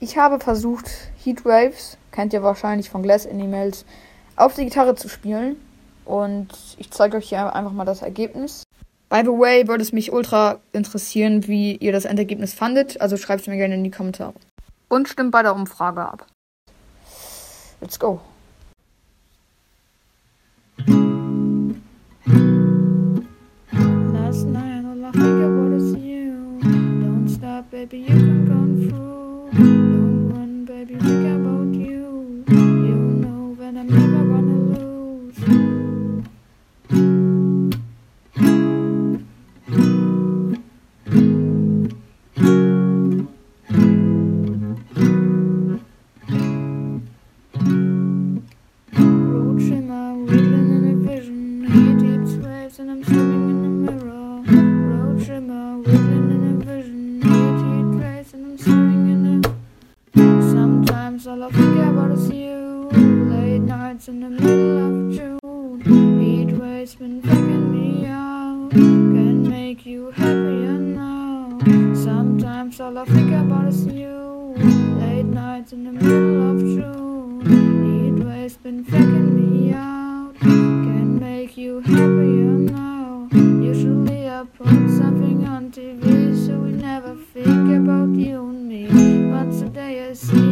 Ich habe versucht, Heatwaves, kennt ihr wahrscheinlich von Glass Animals, auf die Gitarre zu spielen. Und ich zeige euch hier einfach mal das Ergebnis. By the way, würde es mich ultra interessieren, wie ihr das Endergebnis fandet. Also schreibt es mir gerne in die Kommentare. Und stimmt bei der Umfrage ab. Let's go. Baby, you can come through. Nights in the middle of June. Waves been faking me out. Can make you happier now. Sometimes all I think about is you. Late nights in the middle of June. Waves been faking me out. Can make you happier now. Usually I put something on TV so we never think about you and me. But today I see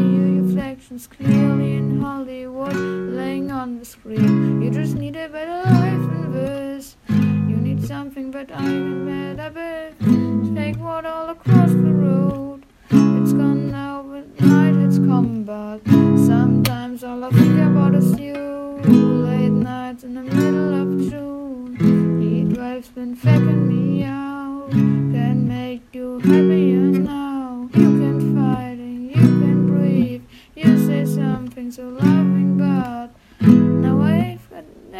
reflections clearly in Hollywood, laying on the screen. You just need a better life than this. You need something, but I can better with. Take what all across the road. It's gone now, but night has come back. Sometimes all I think about is you. Late nights in the middle of June. Heat waves been faking me out. Can make you happier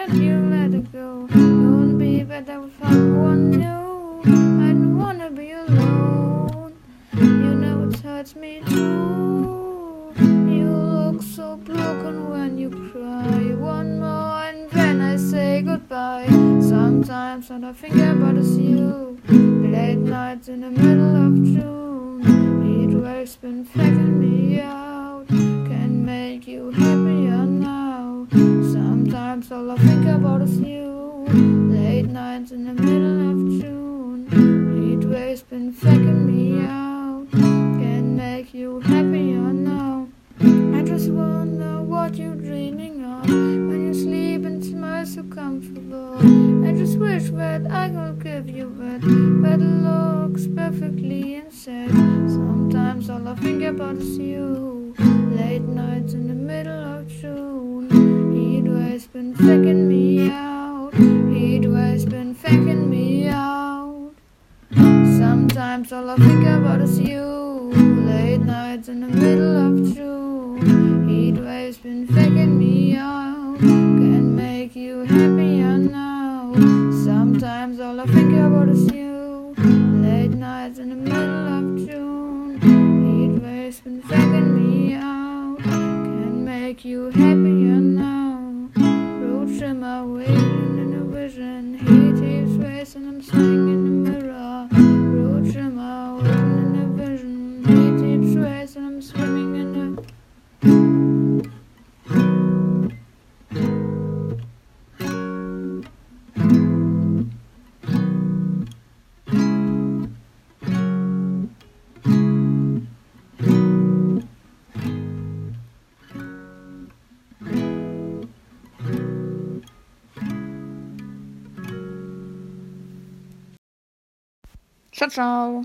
that you let it go. Would be better with someone new. I don't wanna be alone. You know it hurts me too. You look so broken when you cry. One more and then I say goodbye. Sometimes all I think about is you. Late nights in the middle of June. Heat waves been faking me out. Can make you happier now. Sometimes all I think is you. Late nights in the middle of June. Heat waves been faking me out. Can't make you happier now. I just wonder what you're dreaming of when you sleep and smile so comfortable. I just wish that I could give you that that looks perfectly inside. Sometimes all I think about is you. Late nights in the middle of June. Waves been faking me out. Heat waves been faking me out. Sometimes all I think about is you. Late nights in the middle of June. Heat waves been faking me out. Can make you happier now. Sometimes all I think about is you. Late nights in the middle of June. Heat waves been faking me out. Can make you happier Ciao, ciao.